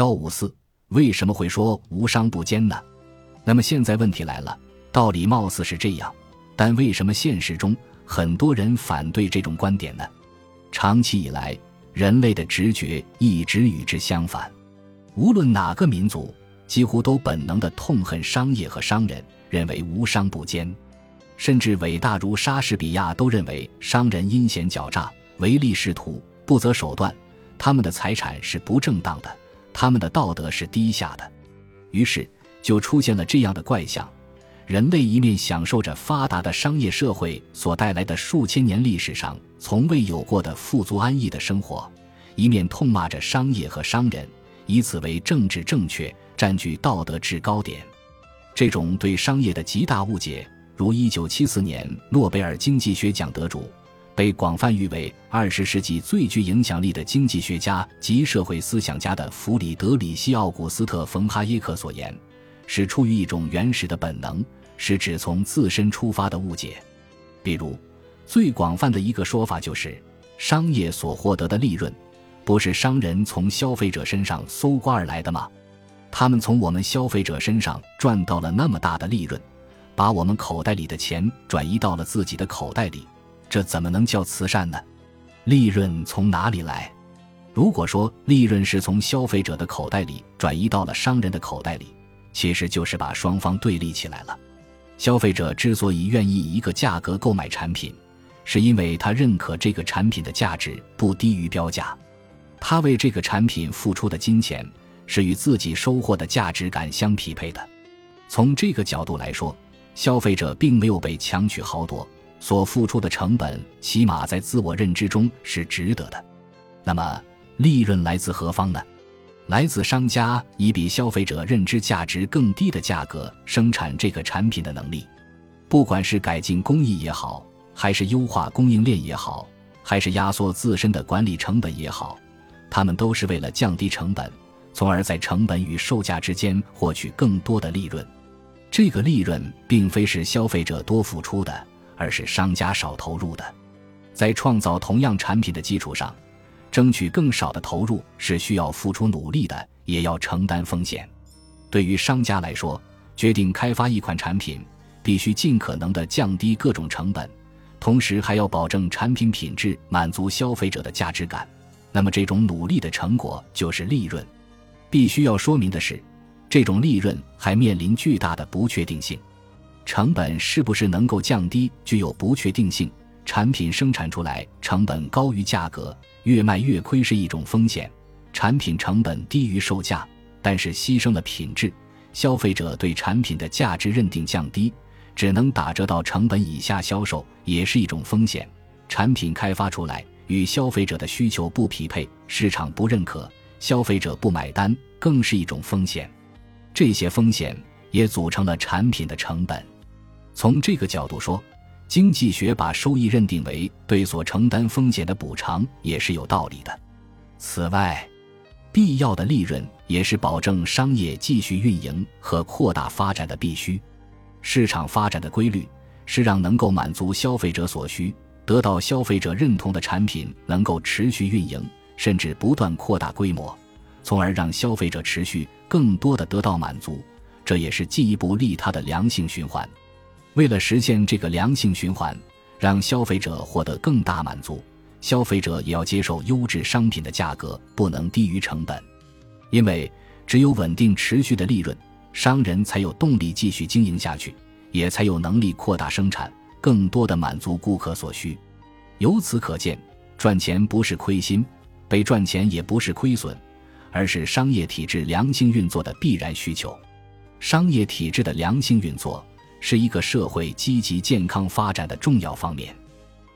幺五四为什么会说无商不奸呢？那么现在问题来了，道理貌似是这样，但为什么现实中很多人反对这种观点呢？长期以来，人类的直觉一直与之相反。无论哪个民族，几乎都本能的痛恨商业和商人，认为无商不奸。甚至伟大如莎士比亚都认为商人阴险狡诈、唯利是图、不择手段，他们的财产是不正当的，他们的道德是低下的。于是就出现了这样的怪象：人类一面享受着发达的商业社会所带来的数千年历史上从未有过的富足安逸的生活，一面痛骂着商业和商人。以此为政治正确，占据道德制高点。这种对商业的极大误解，如1974年诺贝尔经济学奖得主、被广泛誉为20世纪最具影响力的经济学家及社会思想家的弗里德里希·奥古斯特·冯·哈耶克所言，是出于一种原始的本能，是指从自身出发的误解。比如，最广泛的一个说法就是，商业所获得的利润。不是商人从消费者身上搜刮而来的吗？他们从我们消费者身上赚到了那么大的利润，把我们口袋里的钱转移到了自己的口袋里，这怎么能叫慈善呢？利润从哪里来？如果说利润是从消费者的口袋里转移到了商人的口袋里，其实就是把双方对立起来了。消费者之所以愿意以一个价格购买产品，是因为他认可这个产品的价值不低于标价。他为这个产品付出的金钱是与自己收获的价值感相匹配的。从这个角度来说，消费者并没有被强取豪夺，所付出的成本起码在自我认知中是值得的。那么，利润来自何方呢？来自商家以比消费者认知价值更低的价格生产这个产品的能力。不管是改进工艺也好，还是优化供应链也好，还是压缩自身的管理成本也好。他们都是为了降低成本，从而在成本与售价之间获取更多的利润。这个利润并非是消费者多付出的，而是商家少投入的。在创造同样产品的基础上，争取更少的投入是需要付出努力的，也要承担风险。对于商家来说，决定开发一款产品，必须尽可能的降低各种成本，同时还要保证产品品质，满足消费者的价值感。那么，这种努力的成果就是利润。必须要说明的是，这种利润还面临巨大的不确定性。成本是不是能够降低，具有不确定性。产品生产出来成本高于价格，越卖越亏是一种风险。产品成本低于售价，但是牺牲了品质，消费者对产品的价值认定降低，只能打折到成本以下销售，也是一种风险。产品开发出来。与消费者的需求不匹配，市场不认可，消费者不买单，更是一种风险。这些风险也组成了产品的成本。从这个角度说，经济学把收益认定为对所承担风险的补偿，也是有道理的。此外，必要的利润也是保证商业继续运营和扩大发展的必须。市场发展的规律是让能够满足消费者所需。得到消费者认同的产品能够持续运营，甚至不断扩大规模，从而让消费者持续更多的得到满足，这也是进一步利他的良性循环。为了实现这个良性循环，让消费者获得更大满足，消费者也要接受优质商品的价格不能低于成本，因为只有稳定持续的利润，商人才有动力继续经营下去，也才有能力扩大生产。更多的满足顾客所需，由此可见，赚钱不是亏心，被赚钱也不是亏损，而是商业体制良性运作的必然需求。商业体制的良性运作是一个社会积极健康发展的重要方面。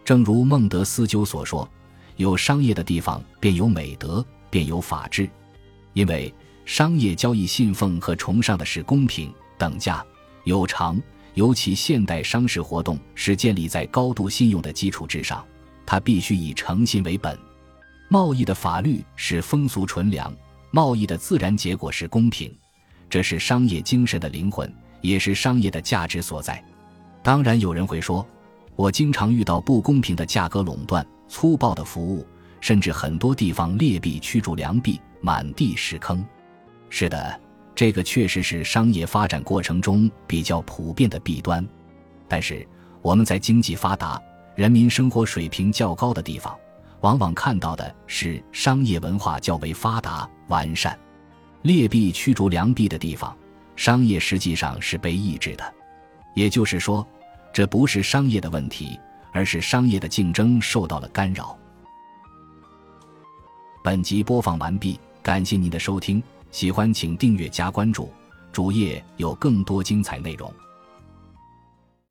正如孟德斯鸠所说：“有商业的地方，便有美德，便有法治。”因为商业交易信奉和崇尚的是公平、等价、有偿。尤其现代商事活动是建立在高度信用的基础之上，它必须以诚信为本。贸易的法律是风俗纯良，贸易的自然结果是公平，这是商业精神的灵魂，也是商业的价值所在。当然，有人会说，我经常遇到不公平的价格垄断、粗暴的服务，甚至很多地方劣币驱逐良币，满地是坑。是的，这个确实是商业发展过程中比较普遍的弊端。但是我们在经济发达、人民生活水平较高的地方，往往看到的是商业文化较为发达完善。劣币驱逐良币的地方，商业实际上是被抑制的。也就是说，这不是商业的问题，而是商业的竞争受到了干扰。本集播放完毕，感谢您的收听，喜欢请订阅加关注，主页有更多精彩内容。